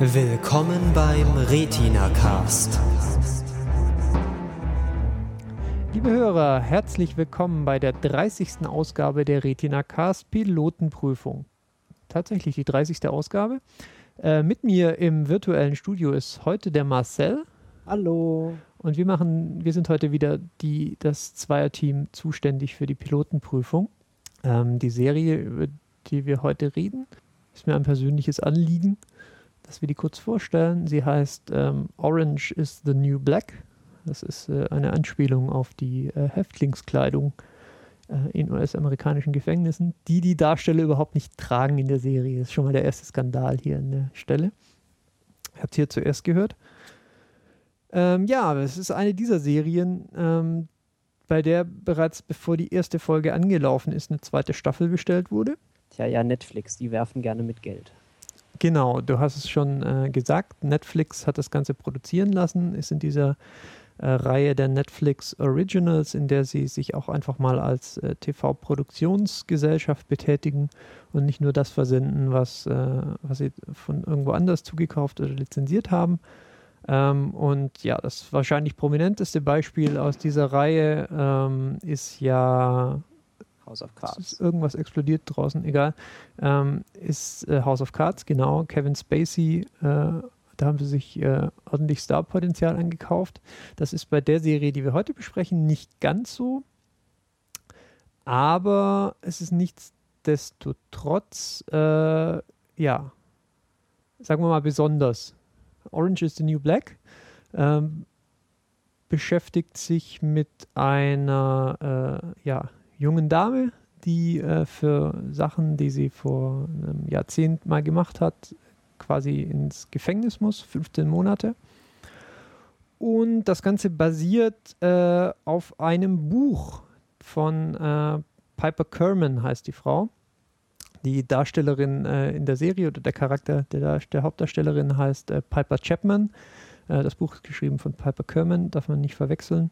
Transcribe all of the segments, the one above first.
Willkommen beim Retina Cast. Liebe Hörer, herzlich willkommen bei der 30. Ausgabe der Retina Cast Pilotenprüfung. Tatsächlich die 30. Ausgabe. Äh, mit mir im virtuellen Studio ist heute der Marcel. Hallo. Und wir machen, wir sind heute wieder die, das Zweierteam zuständig für die Pilotenprüfung. Ähm, die Serie, über die wir heute reden, ist mir ein persönliches Anliegen dass wir die kurz vorstellen. Sie heißt ähm, Orange is the New Black. Das ist äh, eine Anspielung auf die äh, Häftlingskleidung äh, in US-amerikanischen Gefängnissen, die die Darsteller überhaupt nicht tragen in der Serie. Das ist schon mal der erste Skandal hier an der Stelle. Ihr habt hier zuerst gehört. Ähm, ja, es ist eine dieser Serien, ähm, bei der bereits bevor die erste Folge angelaufen ist, eine zweite Staffel bestellt wurde. Tja, ja, Netflix, die werfen gerne mit Geld. Genau, du hast es schon äh, gesagt. Netflix hat das Ganze produzieren lassen, ist in dieser äh, Reihe der Netflix Originals, in der sie sich auch einfach mal als äh, TV-Produktionsgesellschaft betätigen und nicht nur das versenden, was, äh, was sie von irgendwo anders zugekauft oder lizenziert haben. Ähm, und ja, das wahrscheinlich prominenteste Beispiel aus dieser Reihe ähm, ist ja House of Cards. Irgendwas explodiert draußen, egal. Ähm, ist äh, House of Cards, genau. Kevin Spacey, äh, da haben sie sich äh, ordentlich Starpotenzial angekauft. Das ist bei der Serie, die wir heute besprechen, nicht ganz so. Aber es ist nichtsdestotrotz, äh, ja, sagen wir mal besonders. Orange is the New Black. Ähm, beschäftigt sich mit einer äh, ja, jungen Dame, die äh, für Sachen, die sie vor einem Jahrzehnt mal gemacht hat, quasi ins Gefängnis muss, 15 Monate. Und das Ganze basiert äh, auf einem Buch von äh, Piper Kerman, heißt die Frau. Die Darstellerin äh, in der Serie oder der Charakter der, der Hauptdarstellerin heißt äh, Piper Chapman. Äh, das Buch ist geschrieben von Piper Kerman, darf man nicht verwechseln.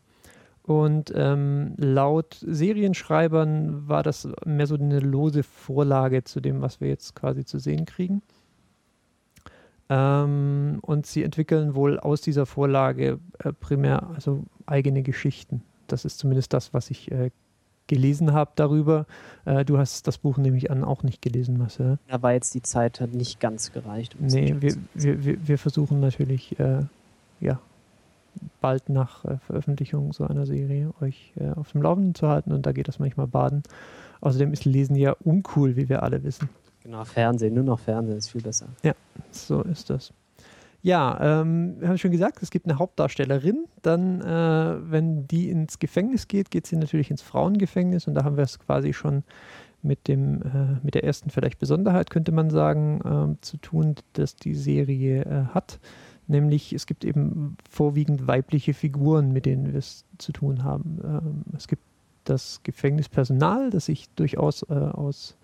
Und ähm, laut Serienschreibern war das mehr so eine lose Vorlage zu dem, was wir jetzt quasi zu sehen kriegen. Ähm, und sie entwickeln wohl aus dieser Vorlage äh, primär also eigene Geschichten. Das ist zumindest das, was ich äh, gelesen habe darüber. Äh, du hast das Buch nämlich an auch nicht gelesen, Marcel. Da war jetzt die Zeit hat nicht ganz gereicht. Um nee, wir, wir, wir, versuchen natürlich, äh, ja, bald nach äh, Veröffentlichung so einer Serie euch äh, auf dem Laufenden zu halten und da geht das manchmal baden. Außerdem ist Lesen ja uncool, wie wir alle wissen. Genau, Fernsehen, nur noch Fernsehen ist viel besser. Ja, so ist das. Ja, ähm, wir haben schon gesagt, es gibt eine Hauptdarstellerin. Dann, äh, wenn die ins Gefängnis geht, geht sie natürlich ins Frauengefängnis und da haben wir es quasi schon mit dem, äh, mit der ersten vielleicht Besonderheit, könnte man sagen, äh, zu tun, dass die Serie äh, hat nämlich es gibt eben vorwiegend weibliche Figuren, mit denen wir es zu tun haben. Ähm, es gibt das Gefängnispersonal, das sich durchaus äh, aus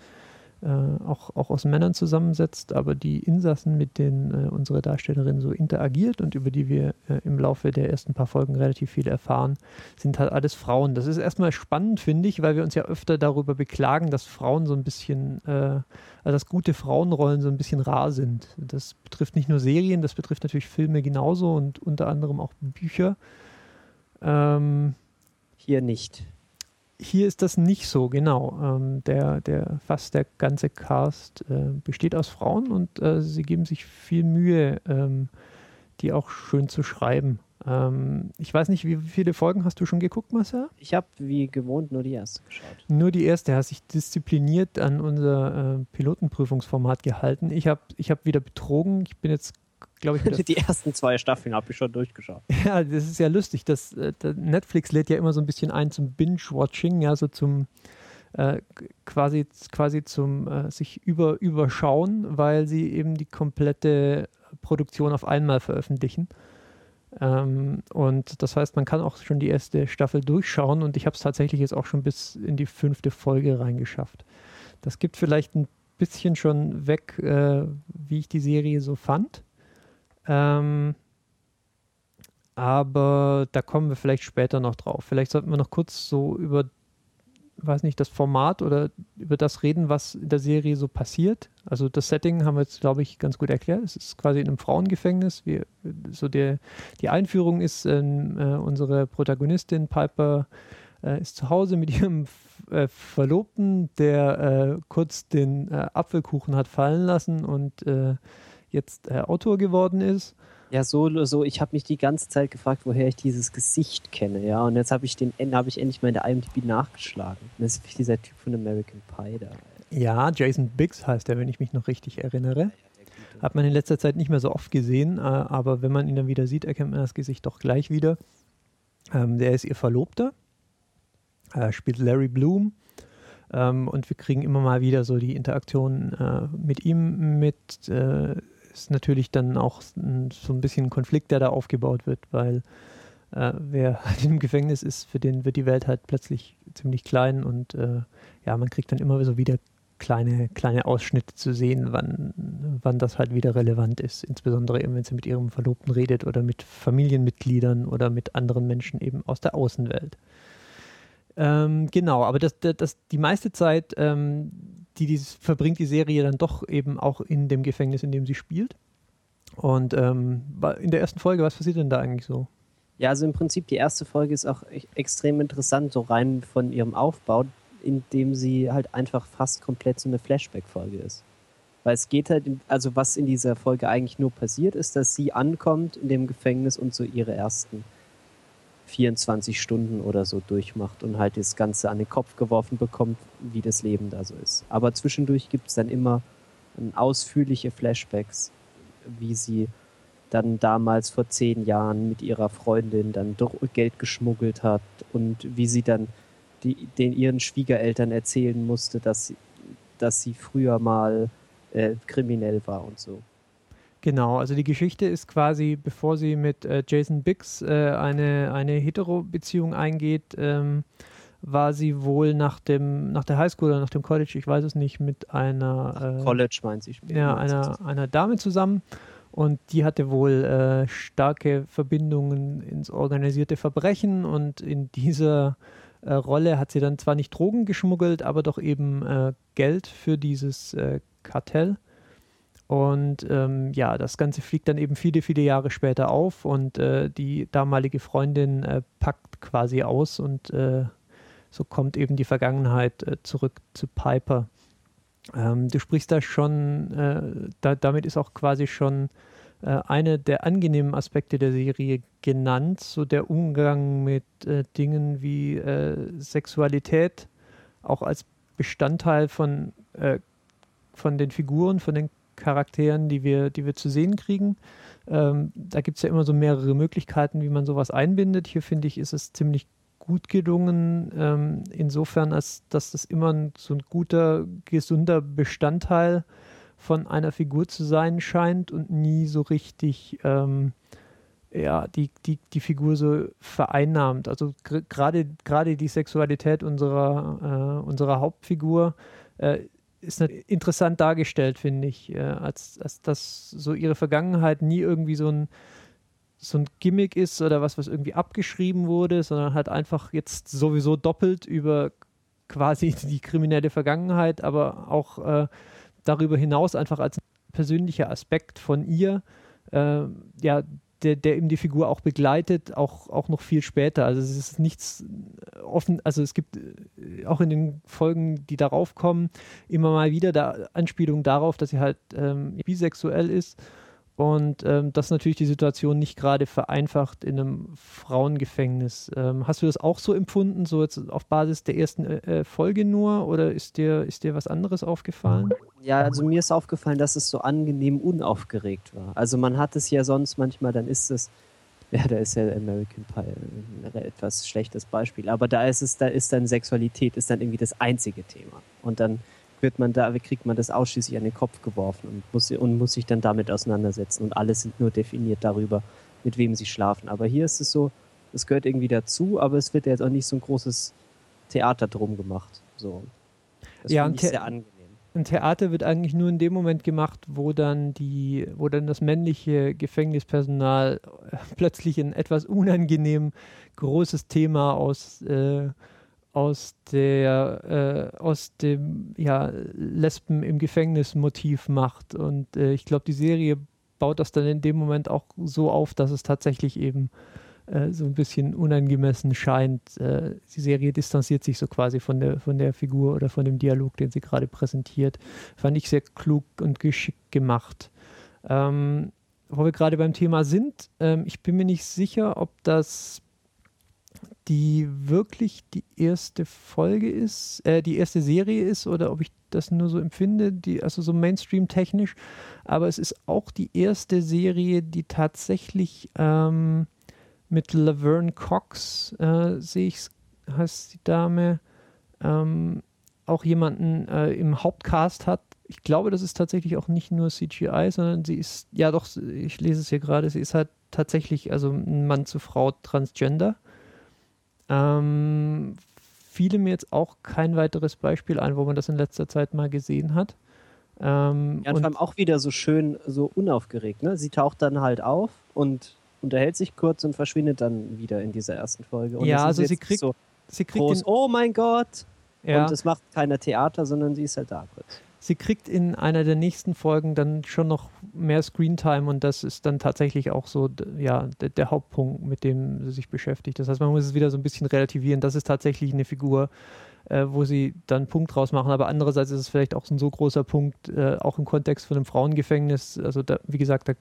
äh, auch, auch aus Männern zusammensetzt, aber die Insassen, mit denen äh, unsere Darstellerin so interagiert und über die wir äh, im Laufe der ersten paar Folgen relativ viel erfahren, sind halt alles Frauen. Das ist erstmal spannend, finde ich, weil wir uns ja öfter darüber beklagen, dass Frauen so ein bisschen, äh, also dass gute Frauenrollen so ein bisschen rar sind. Das betrifft nicht nur Serien, das betrifft natürlich Filme genauso und unter anderem auch Bücher. Ähm, Hier nicht hier ist das nicht so, genau. Ähm, der, der, fast der ganze Cast äh, besteht aus Frauen und äh, sie geben sich viel Mühe, ähm, die auch schön zu schreiben. Ähm, ich weiß nicht, wie viele Folgen hast du schon geguckt, Marcel? Ich habe wie gewohnt nur die erste geschaut. Nur die erste. Hast dich diszipliniert an unser äh, Pilotenprüfungsformat gehalten. Ich habe ich hab wieder betrogen. Ich bin jetzt glaube ich. Die ersten zwei Staffeln habe ich schon durchgeschaut. Ja, das ist ja lustig. Das, äh, Netflix lädt ja immer so ein bisschen ein zum Binge-Watching, ja, so zum äh, quasi, quasi zum äh, sich über, überschauen, weil sie eben die komplette Produktion auf einmal veröffentlichen. Ähm, und das heißt, man kann auch schon die erste Staffel durchschauen und ich habe es tatsächlich jetzt auch schon bis in die fünfte Folge reingeschafft. Das gibt vielleicht ein bisschen schon weg, äh, wie ich die Serie so fand. Ähm, aber da kommen wir vielleicht später noch drauf. Vielleicht sollten wir noch kurz so über weiß nicht, das Format oder über das reden, was in der Serie so passiert. Also das Setting haben wir jetzt, glaube ich, ganz gut erklärt. Es ist quasi in einem Frauengefängnis. Wir, so der, die Einführung ist, ähm, äh, unsere Protagonistin Piper äh, ist zu Hause mit ihrem äh, Verlobten, der äh, kurz den äh, Apfelkuchen hat fallen lassen und äh, jetzt Autor geworden ist. Ja, so, so ich habe mich die ganze Zeit gefragt, woher ich dieses Gesicht kenne, ja. Und jetzt habe ich den habe ich endlich mal in der IMDb nachgeschlagen. Das ist dieser Typ von American Pie da. Ja, Jason Biggs heißt er, wenn ich mich noch richtig erinnere. Hat man in letzter Zeit nicht mehr so oft gesehen, aber wenn man ihn dann wieder sieht, erkennt man das Gesicht doch gleich wieder. Ähm, der ist ihr Verlobter äh, spielt Larry Bloom. Ähm, und wir kriegen immer mal wieder so die Interaktion äh, mit ihm mit. Ist natürlich dann auch so ein bisschen ein Konflikt, der da aufgebaut wird, weil äh, wer halt im Gefängnis ist, für den wird die Welt halt plötzlich ziemlich klein und äh, ja, man kriegt dann immer so wieder kleine, kleine Ausschnitte zu sehen, wann, wann das halt wieder relevant ist. Insbesondere eben, wenn sie mit ihrem Verlobten redet oder mit Familienmitgliedern oder mit anderen Menschen eben aus der Außenwelt. Ähm, genau, aber das, das, die meiste Zeit, ähm, die, die verbringt die Serie dann doch eben auch in dem Gefängnis, in dem sie spielt. Und ähm, in der ersten Folge, was passiert denn da eigentlich so? Ja, also im Prinzip die erste Folge ist auch e-, extrem interessant, so rein von ihrem Aufbau, indem sie halt einfach fast komplett so eine Flashback-Folge ist. Weil es geht halt, also was in dieser Folge eigentlich nur passiert, ist, dass sie ankommt in dem Gefängnis und so ihre ersten 24 Stunden oder so durchmacht und halt das Ganze an den Kopf geworfen bekommt, wie das Leben da so ist. Aber zwischendurch gibt es dann immer ausführliche Flashbacks, wie sie dann damals vor zehn Jahren mit ihrer Freundin dann Geld geschmuggelt hat und wie sie dann die, den ihren Schwiegereltern erzählen musste, dass sie, dass sie früher mal äh, kriminell war und so. Genau, also die Geschichte ist quasi, bevor sie mit äh, Jason Biggs äh, eine, eine Hetero-Beziehung eingeht, ähm, war sie wohl nach dem nach der Highschool oder nach dem College, ich weiß es nicht, mit einer äh, College meint sie. Ja, einer, einer Dame zusammen und die hatte wohl äh, starke Verbindungen ins organisierte Verbrechen und in dieser äh, Rolle hat sie dann zwar nicht Drogen geschmuggelt, aber doch eben äh, Geld für dieses Kartell. Und ähm, ja, das Ganze fliegt dann eben viele, viele Jahre später auf und äh, die damalige Freundin äh, packt quasi aus und äh, so kommt eben die Vergangenheit äh, zurück zu Piper. Ähm, du sprichst da schon, äh, da, damit ist auch quasi schon äh, eine der angenehmen Aspekte der Serie genannt, so der Umgang mit Dingen wie Sexualität, auch als Bestandteil von, von den Figuren, von den Charakteren, die wir, die wir zu sehen kriegen. Ähm, da gibt es ja immer so mehrere Möglichkeiten, wie man sowas einbindet. Hier finde ich, ist es ziemlich gut gelungen, ähm, insofern, als dass das immer ein, so ein guter, gesunder Bestandteil von einer Figur zu sein scheint und nie so richtig ähm, ja, die, die, die Figur so vereinnahmt. Also gerade die Sexualität unserer, äh, unserer Hauptfigur äh, ist interessant dargestellt, finde ich, äh, als, als dass so ihre Vergangenheit nie irgendwie so ein, so ein Gimmick ist oder was, was irgendwie abgeschrieben wurde, sondern halt einfach jetzt sowieso doppelt über quasi die kriminelle Vergangenheit, aber auch äh, darüber hinaus einfach als persönlicher Aspekt von ihr, äh, ja, der, der eben die Figur auch begleitet, auch, auch noch viel später. Also es ist nichts offen, also es gibt äh, auch in den Folgen, die darauf kommen, immer mal wieder da Anspielungen darauf, dass sie halt ähm, bisexuell ist und ähm, das natürlich die Situation nicht gerade vereinfacht in einem Frauengefängnis. Ähm, hast du das auch so empfunden, so jetzt auf Basis der ersten äh, äh, Folge nur, oder ist dir, ist dir was anderes aufgefallen? Ja, also mir ist aufgefallen, dass es so angenehm unaufgeregt war. Also man hat es ja sonst manchmal, dann ist es, ja, da ist ja American Pie ein etwas schlechtes Beispiel, aber da ist es, da ist dann Sexualität, ist dann irgendwie das einzige Thema. Und dann wird man da, kriegt man das ausschließlich an den Kopf geworfen und muss, und muss sich dann damit auseinandersetzen. Und alle sind nur definiert darüber, mit wem sie schlafen. Aber hier ist es so, es gehört irgendwie dazu, aber es wird jetzt auch nicht so ein großes Theater drum gemacht. So. Das ja, finde ich sehr angenehm. Ein Theater wird eigentlich nur in dem Moment gemacht, wo dann die, wo dann das männliche Gefängnispersonal plötzlich ein etwas unangenehm großes Thema aus äh, aus der äh, aus dem ja Lesben im Gefängnis Motiv macht und äh, ich glaube die Serie baut das dann in dem Moment auch so auf, dass es tatsächlich eben äh, so ein bisschen unangemessen scheint. Äh, die Serie distanziert sich so quasi von der von der Figur oder von dem Dialog, den sie gerade präsentiert. Fand ich sehr klug und geschickt gemacht. Ähm, wo wir gerade beim Thema sind, ähm, ich bin mir nicht sicher, ob das die wirklich die erste Folge ist, äh, die erste Serie ist oder ob ich das nur so empfinde, die, also so Mainstream-technisch. Aber es ist auch die erste Serie, die tatsächlich ähm, mit Laverne Cox, äh, sehe ich, heißt die Dame, ähm, auch jemanden äh, im Hauptcast hat. Ich glaube, das ist tatsächlich auch nicht nur CGI, sondern sie ist, ja doch, ich lese es hier gerade, sie ist halt tatsächlich, also ein Mann zu Frau Transgender. Ähm, fiele mir jetzt auch kein weiteres Beispiel ein, wo man das in letzter Zeit mal gesehen hat. Ähm, ja, und, vor allem auch wieder so schön, so unaufgeregt. Ne? Sie taucht dann halt auf und unterhält sich kurz und verschwindet dann wieder in dieser ersten Folge. Und ja, also sie kriegt, so sie kriegt groß, oh mein Gott! Ja. Und es macht keiner Theater, sondern sie ist halt da kurz sie kriegt in einer der nächsten Folgen dann schon noch mehr Screentime und das ist dann tatsächlich auch so ja, der, Hauptpunkt, mit dem sie sich beschäftigt. Das heißt, man muss es wieder so ein bisschen relativieren. Das ist tatsächlich eine Figur, äh, wo sie dann Punkt draus machen, aber andererseits ist es vielleicht auch so ein so großer Punkt, äh, auch im Kontext von einem Frauengefängnis. Also, da, wie gesagt, da,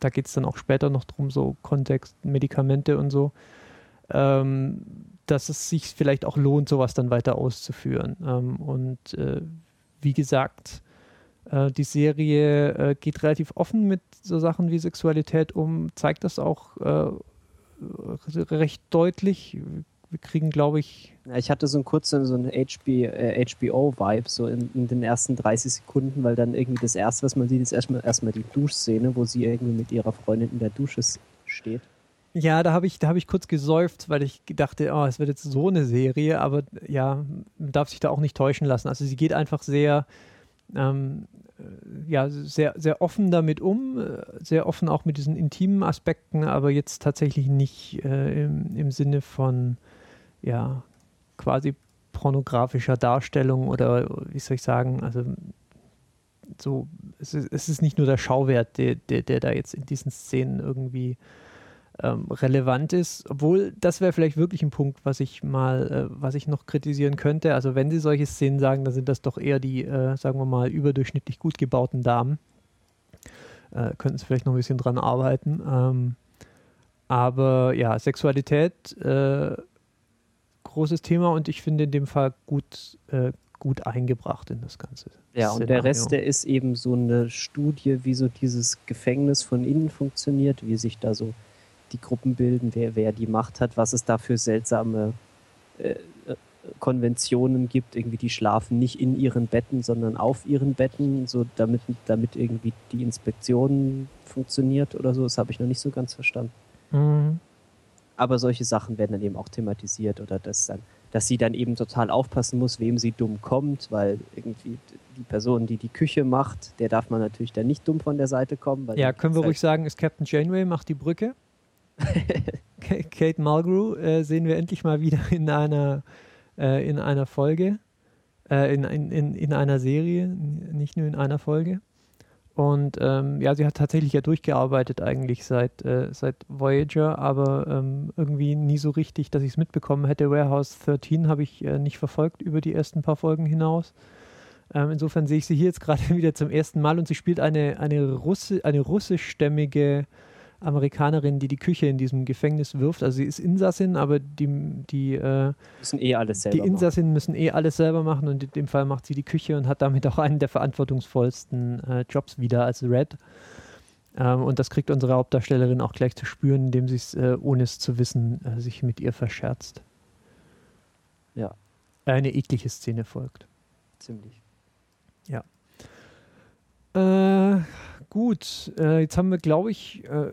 da geht es dann auch später noch drum, so Kontext, Medikamente und so. Ähm, dass es sich vielleicht auch lohnt, sowas dann weiter auszuführen. Ähm, und äh, wie gesagt, äh, die Serie äh, geht relativ offen mit so Sachen wie Sexualität um, zeigt das auch äh, recht deutlich. Wir kriegen, glaube ich. Ich hatte so einen kurzen, so einen HB, HBO-Vibe, so in, in, den ersten 30 Sekunden, weil dann irgendwie das erste, was man sieht, ist erstmal, erstmal die Duschszene, wo sie irgendwie mit ihrer Freundin in der Dusche steht. Ja, da habe ich, hab ich kurz gesäuft, weil ich dachte, oh, es wird jetzt so eine Serie, aber ja, man darf sich da auch nicht täuschen lassen. Also sie geht einfach sehr, ähm, ja, sehr, sehr offen damit um, äh, sehr offen auch mit diesen intimen Aspekten, aber jetzt tatsächlich nicht äh, im, im Sinne von, ja, quasi pornografischer Darstellung oder wie soll ich sagen, also so, es ist, es ist nicht nur der Schauwert, der, der, der da jetzt in diesen Szenen irgendwie ähm, relevant ist. Obwohl, das wäre vielleicht wirklich ein Punkt, was ich mal, äh, was ich noch kritisieren könnte. Also wenn sie solche Szenen sagen, dann sind das doch eher die, äh, sagen wir mal, überdurchschnittlich gut gebauten Damen. Äh, könnten sie vielleicht noch ein bisschen dran arbeiten. Ähm, aber ja, Sexualität, äh, großes Thema und ich finde in dem Fall gut, äh, gut eingebracht in das Ganze. Ja, und der Rest, der ist eben so eine Studie, wie so dieses Gefängnis von innen funktioniert, wie sich da so die Gruppen bilden, wer, wer die Macht hat, was es da für seltsame äh, äh, Konventionen gibt. Irgendwie, die schlafen nicht in ihren Betten, sondern auf ihren Betten, so damit, damit irgendwie die Inspektion funktioniert oder so. Das habe ich noch nicht so ganz verstanden. Mhm. Aber solche Sachen werden dann eben auch thematisiert oder dass dann, dass sie dann eben total aufpassen muss, wem sie dumm kommt, weil irgendwie die Person, die die Küche macht, der darf man natürlich dann nicht dumm von der Seite kommen. ja, können wir ruhig sagen, ist Captain Janeway, macht die Brücke. Kate Mulgrew äh, sehen wir endlich mal wieder in einer, äh, in einer Folge, äh, in, in, in einer Serie, nicht nur in einer Folge. Und ähm, ja, sie hat tatsächlich ja durchgearbeitet eigentlich seit, äh, seit Voyager, aber ähm, irgendwie nie so richtig, dass ich es mitbekommen hätte. Warehouse 13 habe ich äh, nicht verfolgt über die ersten paar Folgen hinaus. Ähm, insofern sehe ich sie hier jetzt gerade wieder zum ersten Mal und sie spielt eine, eine, Russi eine russischstämmige Amerikanerin, die die Küche in diesem Gefängnis wirft. Also sie ist Insassin, aber die, die, äh, müssen eh alles selber die Insassinnen machen. müssen eh alles selber machen und in dem Fall macht sie die Küche und hat damit auch einen der verantwortungsvollsten äh, Jobs wieder als Red. Ähm, und das kriegt unsere Hauptdarstellerin auch gleich zu spüren, indem sie es, äh, ohne es zu wissen, äh, sich mit ihr verscherzt. Ja. Eine eklige Szene folgt. Ziemlich. Ja. Äh, gut, äh, jetzt haben wir, glaube ich, äh,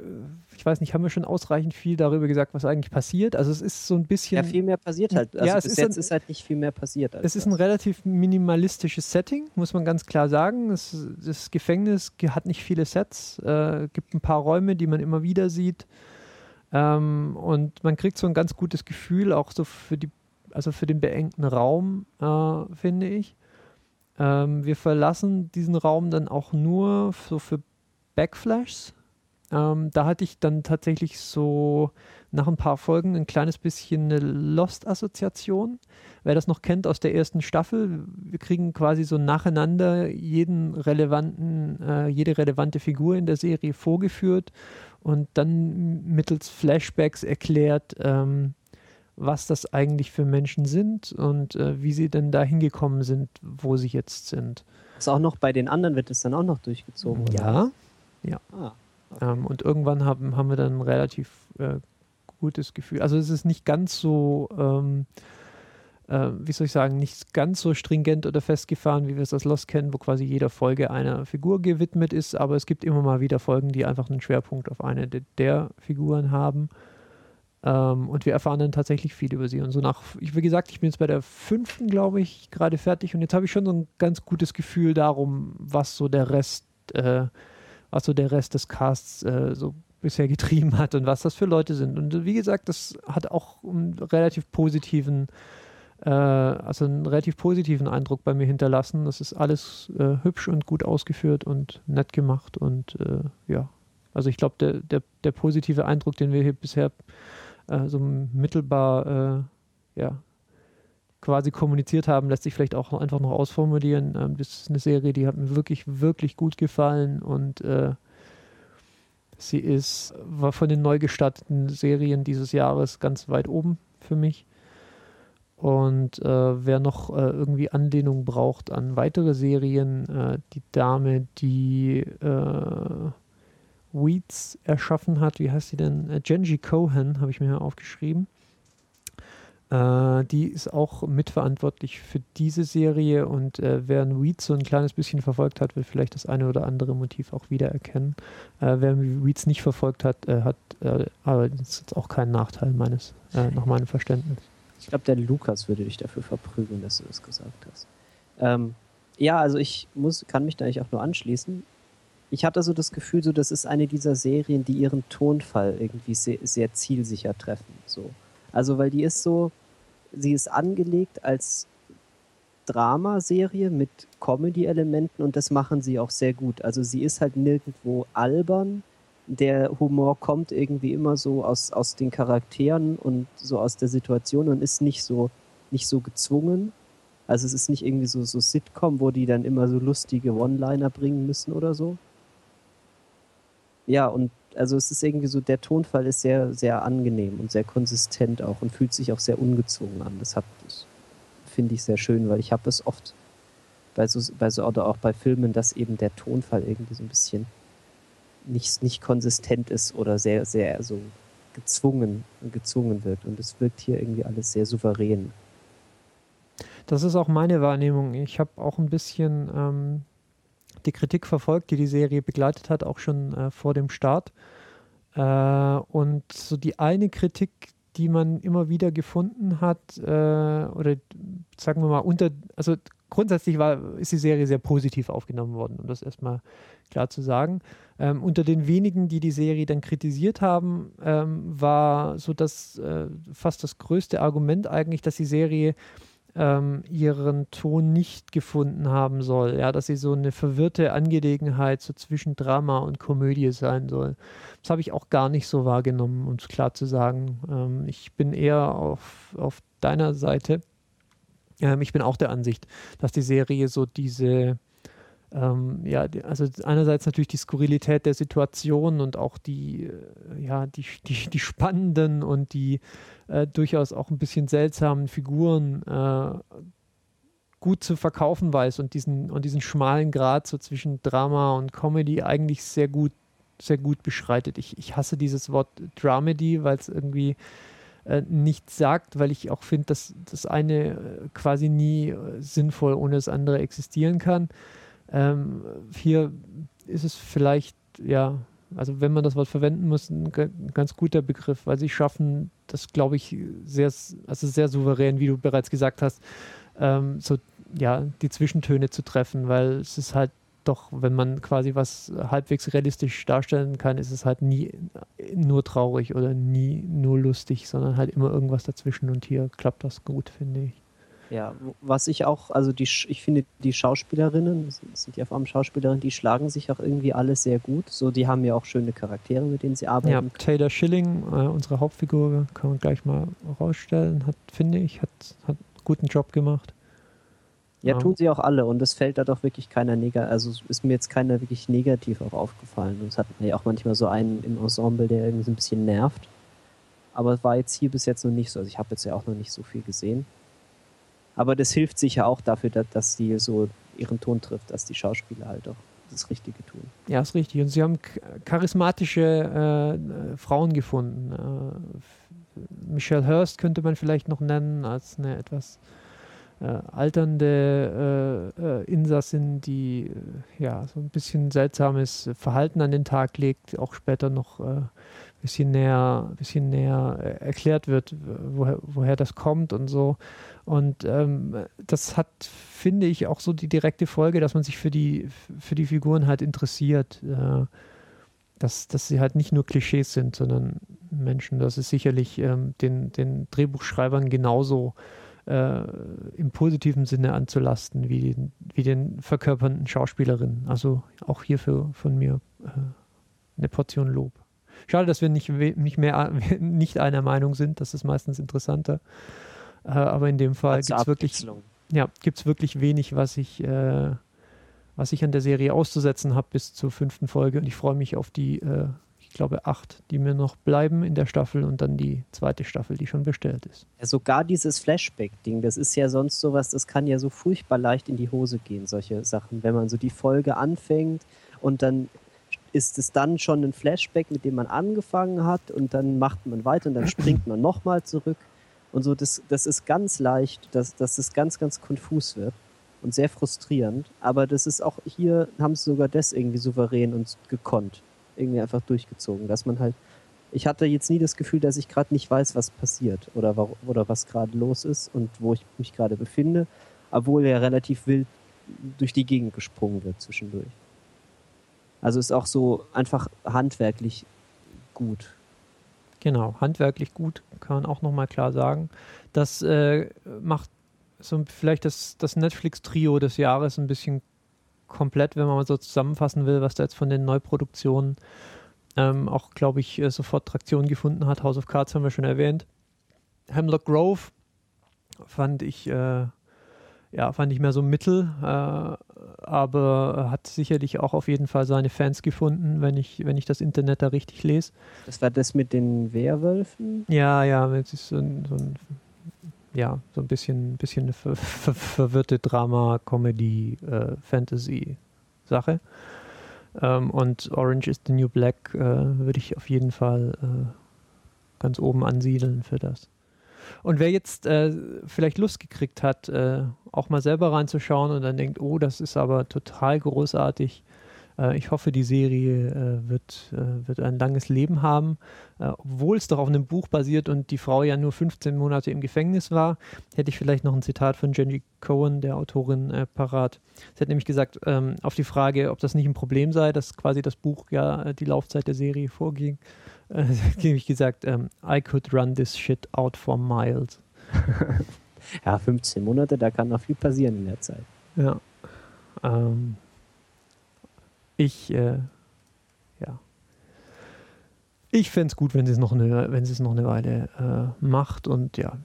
ich weiß nicht, haben wir schon ausreichend viel darüber gesagt, was eigentlich passiert? Also es ist so ein bisschen... Ja, viel mehr passiert halt. Also ja, bis ist jetzt ein, ist halt nicht viel mehr passiert. es ist ein relativ minimalistisches Setting, muss man ganz klar sagen. Es, das Gefängnis hat nicht viele Sets, äh, gibt ein paar Räume, die man immer wieder sieht. Ähm, und man kriegt so ein ganz gutes Gefühl auch so für die also für den beengten Raum, äh, finde ich. Ähm, wir verlassen diesen Raum dann auch nur so für Backflashs. Ähm, da hatte ich dann tatsächlich so nach ein paar Folgen ein kleines bisschen eine Lost-Assoziation. Wer das noch kennt aus der ersten Staffel, wir kriegen quasi so nacheinander jeden relevanten, äh, jede relevante Figur in der Serie vorgeführt und dann mittels Flashbacks erklärt, ähm, was das eigentlich für Menschen sind und äh, wie sie denn da hingekommen sind, wo sie jetzt sind. Ist auch noch bei den anderen wird es dann auch noch durchgezogen. Ja, ja. Ah, okay. ähm, und irgendwann haben, haben wir dann ein relativ äh, gutes Gefühl. Also es ist nicht ganz so, ähm, äh, wie soll ich sagen, nicht ganz so stringent oder festgefahren, wie wir es aus Lost kennen, wo quasi jeder Folge einer Figur gewidmet ist, aber es gibt immer mal wieder Folgen, die einfach einen Schwerpunkt auf eine de der Figuren haben. Ähm, und wir erfahren dann tatsächlich viel über sie. Und so nach, wie gesagt, ich bin jetzt bei der fünften, glaube ich, gerade fertig. Und jetzt habe ich schon so ein ganz gutes Gefühl darum, was so der Rest, äh, was so der Rest des Casts äh, so bisher getrieben hat und was das für Leute sind. Und wie gesagt, das hat auch einen relativ positiven, äh, also einen relativ positiven Eindruck bei mir hinterlassen. Das ist alles äh, hübsch und gut ausgeführt und nett gemacht. Und äh, ja, also ich glaube, der, der, der positive Eindruck, den wir hier bisher äh, so mittelbar äh, ja, quasi kommuniziert haben, lässt sich vielleicht auch einfach noch ausformulieren. Ähm, das ist eine Serie, die hat mir wirklich, wirklich gut gefallen und äh, sie ist, war von den neu gestarteten Serien dieses Jahres ganz weit oben für mich. Und äh, wer noch äh, irgendwie Anlehnung braucht an weitere Serien, äh, die Dame, die äh, Weeds erschaffen hat. Wie heißt sie denn? Äh, Genji Cohen, habe ich mir aufgeschrieben. Äh, die ist auch mitverantwortlich für diese Serie und äh, wer Weeds so ein kleines bisschen verfolgt hat, wird vielleicht das eine oder andere Motiv auch wiedererkennen. Äh, wer Weeds nicht verfolgt hat, äh, hat äh, aber das ist jetzt auch kein Nachteil meines, nach meinem Verständnis. Ich glaube, der Lukas würde dich dafür verprügeln, dass du das gesagt hast. Ähm, ja, also ich muss, kann mich da eigentlich auch nur anschließen ich hatte so das Gefühl, so das ist eine dieser Serien, die ihren Tonfall irgendwie sehr, sehr zielsicher treffen. So. Also, weil die ist so, sie ist angelegt als Dramaserie mit Comedy-Elementen und das machen sie auch sehr gut. Also sie ist halt nirgendwo albern. Der Humor kommt irgendwie immer so aus, aus den Charakteren und so aus der Situation und ist nicht so, nicht so gezwungen. Also es ist nicht irgendwie so, so Sitcom, wo die dann immer so lustige One-Liner bringen müssen oder so, ja, und also es ist irgendwie so, der Tonfall ist sehr, sehr angenehm und sehr konsistent auch und fühlt sich auch sehr ungezwungen an. Das, das finde ich sehr schön, weil ich habe es oft bei so, bei so, oder auch bei Filmen, dass eben der Tonfall irgendwie so ein bisschen nicht, nicht konsistent ist oder sehr, sehr so gezwungen, gezwungen wird. Und es wirkt hier irgendwie alles sehr souverän. Das ist auch meine Wahrnehmung. Ich habe auch ein bisschen ähm, die Kritik verfolgt, die die Serie begleitet hat, auch schon äh, vor dem Start. Äh, und so die eine Kritik, die man immer wieder gefunden hat, äh, oder sagen wir mal, unter, also grundsätzlich war, ist die Serie sehr positiv aufgenommen worden, um das erstmal klar zu sagen. Ähm, unter den wenigen, die die Serie dann kritisiert haben, ähm, war so das äh, fast das größte Argument eigentlich, dass die Serie ähm, ihren Ton nicht gefunden haben soll. Ja, dass sie so eine verwirrte Angelegenheit so zwischen Drama und Komödie sein soll. Das habe ich auch gar nicht so wahrgenommen, um es klar zu sagen. Ähm, ich bin eher auf, auf deiner Seite. Ähm, ich bin auch der Ansicht, dass die Serie so diese ähm, ja, also einerseits natürlich die Skurrilität der Situation und auch die, äh, ja, die, die, die spannenden und die äh, durchaus auch ein bisschen seltsamen Figuren äh, gut zu verkaufen weiß und diesen, und diesen schmalen Grad so zwischen Drama und Comedy eigentlich sehr gut, sehr gut beschreitet. Ich, ich hasse dieses Wort Dramedy, weil es irgendwie äh, nichts sagt, weil ich auch finde, dass das eine äh, quasi nie sinnvoll ohne das andere existieren kann. Ähm, hier ist es vielleicht, ja, also wenn man das Wort verwenden muss, ein ganz guter Begriff, weil sie schaffen, das glaube ich, sehr, also sehr souverän, wie du bereits gesagt hast, ähm, so ja, die Zwischentöne zu treffen, weil es ist halt doch, wenn man quasi was halbwegs realistisch darstellen kann, ist es halt nie nur traurig oder nie nur lustig, sondern halt immer irgendwas dazwischen und hier klappt das gut, finde ich. Ja, was ich auch, also die, ich finde die Schauspielerinnen, sind ja vor allem Schauspielerinnen, die schlagen sich auch irgendwie alle sehr gut. So, die haben ja auch schöne Charaktere, mit denen sie arbeiten. Ja, Taylor Schilling, äh, unsere Hauptfigur, kann man gleich mal rausstellen, hat, finde ich, hat, hat einen guten Job gemacht. Ja, ja, tun sie auch alle und es fällt da doch wirklich keiner negativ, also ist mir jetzt keiner wirklich negativ auch aufgefallen. Und es hat ja auch manchmal so einen im Ensemble, der irgendwie so ein bisschen nervt. Aber es war jetzt hier bis jetzt noch nicht so. Also ich habe jetzt ja auch noch nicht so viel gesehen. Aber das hilft sicher auch dafür, dass, dass die so ihren Ton trifft, dass die Schauspieler halt auch das Richtige tun. Ja, ist richtig. Und sie haben charismatische äh, Frauen gefunden. Äh, Michelle Hurst könnte man vielleicht noch nennen als eine etwas äh, alternde äh, äh, Insassin, die äh, ja so ein bisschen seltsames Verhalten an den Tag legt, auch später noch äh, bisschen näher, bisschen näher erklärt wird, woher, woher das kommt und so. Und ähm, das hat, finde ich, auch so die direkte Folge, dass man sich für die, für die Figuren halt interessiert. Äh, dass, dass sie halt nicht nur Klischees sind, sondern Menschen. Das ist sicherlich ähm, den, den Drehbuchschreibern genauso äh, im positiven Sinne anzulasten wie den, wie den verkörpernden Schauspielerinnen. Also auch hierfür von mir äh, eine Portion Lob. Schade, dass wir nicht, nicht mehr nicht einer Meinung sind, das ist meistens interessanter. Äh, aber in dem Fall gibt es wirklich, ja, wirklich wenig, was ich, äh, was ich an der Serie auszusetzen habe bis zur fünften Folge. Und ich freue mich auf die äh, ich glaube, acht, die mir noch bleiben in der Staffel und dann die zweite Staffel, die schon bestellt ist. Ja, sogar dieses Flashback-Ding, das ist ja sonst sowas, das kann ja so furchtbar leicht in die Hose gehen, solche Sachen. Wenn man so die Folge anfängt und dann ist es dann schon ein Flashback, mit dem man angefangen hat und dann macht man weiter und dann springt man nochmal zurück. Und so, das, das ist ganz leicht, dass, dass es ganz, ganz konfus wird und sehr frustrierend. Aber das ist auch hier, haben sie sogar das irgendwie souverän und gekonnt irgendwie einfach durchgezogen, dass man halt, ich hatte jetzt nie das Gefühl, dass ich gerade nicht weiß, was passiert oder, oder was gerade los ist und wo ich mich gerade befinde, obwohl er relativ wild durch die Gegend gesprungen wird zwischendurch. Also ist auch so einfach handwerklich gut. Genau, handwerklich gut, kann man auch nochmal klar sagen. Das äh, macht so vielleicht das, das Netflix-Trio des Jahres ein bisschen komplett, wenn man mal so zusammenfassen will, was da jetzt von den Neuproduktionen ähm, auch, glaube ich, äh, sofort Traktion gefunden hat. House of Cards haben wir schon erwähnt. Hemlock Grove fand ich, äh, ja, fand ich mehr so mittel, äh, aber hat sicherlich auch auf jeden Fall seine Fans gefunden, wenn ich, wenn ich das Internet da richtig lese. Das war das mit den Werwölfen? Ja, ja, es ist so ein, so ein ja, so ein bisschen, bisschen eine ver ver verwirrte Drama, Comedy, äh, Fantasy-Sache. Ähm, und Orange is the New Black äh, würde ich auf jeden Fall äh, ganz oben ansiedeln für das. Und wer jetzt äh, vielleicht Lust gekriegt hat, äh, auch mal selber reinzuschauen und dann denkt, oh, das ist aber total großartig, äh, ich hoffe, die Serie äh, wird, äh, wird ein langes Leben haben. obwohl es doch auf einem Buch basiert und die Frau ja nur 15 Monate im Gefängnis war, hätte ich vielleicht noch ein Zitat von Jenny Cohen, der Autorin, parat. Sie hat nämlich gesagt, ähm, auf die Frage, ob das nicht ein Problem sei, dass quasi das Buch ja die Laufzeit der Serie vorging, äh, nämlich gesagt, ähm, I could run this shit out for miles. ja, 15 Monate, da kann noch viel passieren in der Zeit. Ja. Ähm, ich, äh, ja. Ich fände es gut, wenn sie es noch eine, wenn sie es noch eine Weile äh, macht und ja,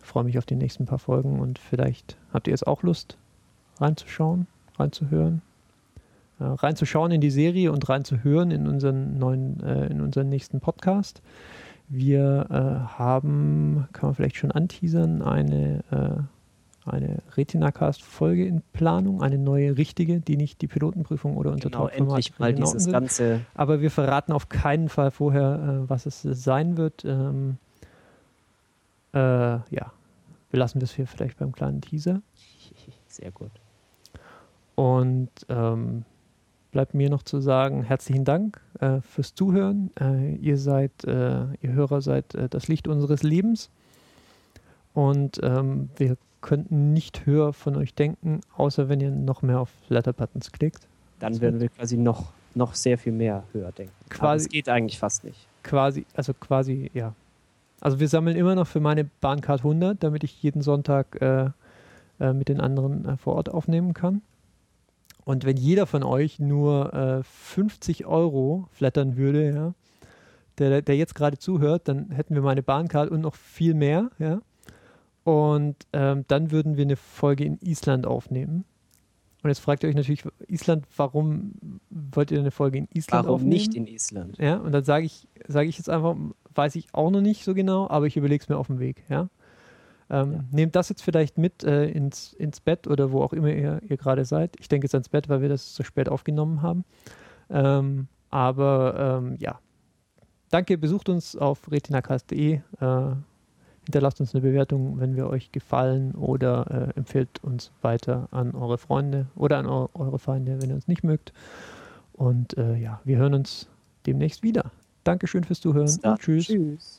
freue mich auf die nächsten paar Folgen und vielleicht habt ihr jetzt auch Lust reinzuschauen, reinzuhören, reinzuschauen in die Serie und reinzuhören in unseren neuen, äh, in unseren nächsten Podcast. Wir äh, haben, kann man vielleicht schon anteasern, eine äh, eine Retina-Cast-Folge in Planung, eine neue richtige, die nicht die Pilotenprüfung oder unser genau, endlich mal dieses ganze. Aber wir verraten auf keinen Fall vorher, äh, was es sein wird. Ähm, äh, ja, belassen wir es hier vielleicht beim kleinen Teaser. Sehr gut. Und ähm, bleibt mir noch zu sagen, herzlichen Dank äh, fürs Zuhören. Äh, ihr seid, äh, ihr Hörer seid äh, das Licht unseres Lebens. und ähm, wir könnten nicht höher von euch denken, außer wenn ihr noch mehr auf Letter-Buttons klickt. Dann Das werden wir quasi noch, noch sehr viel mehr höher denken. Quasi- geht eigentlich fast nicht. Quasi, also quasi, ja. Also wir sammeln immer noch für meine Bahncard 100, damit ich jeden Sonntag äh, äh, mit den anderen vor Ort aufnehmen kann. Und wenn jeder von euch nur äh, 50 Euro flattern würde, ja, der, der jetzt gerade zuhört, dann hätten wir meine Bahncard und noch viel mehr, ja. Und ähm, dann würden wir eine Folge in Island aufnehmen. Und jetzt fragt ihr euch natürlich, Island, warum wollt ihr eine Folge in Island Warum aufnehmen? nicht in Island? Ja, und dann sage ich, sage ich jetzt einfach, weiß ich auch noch nicht so genau, aber ich überlege es mir auf dem Weg, ja. Ähm, Ja. Nehmt das jetzt vielleicht mit äh, ins, ins Bett oder wo auch immer ihr, ihr gerade seid. Ich denke jetzt ans Bett, weil wir das so spät aufgenommen haben. Ähm, aber ähm, ja, danke, besucht uns auf retinacast.de, äh, hinterlasst uns eine Bewertung, wenn wir euch gefallen oder äh, empfehlt uns weiter an eure Freunde oder an eu eure Feinde, wenn ihr uns nicht mögt. Und äh, ja, wir hören uns demnächst wieder. Dankeschön fürs Zuhören und tschüss. Tschüss.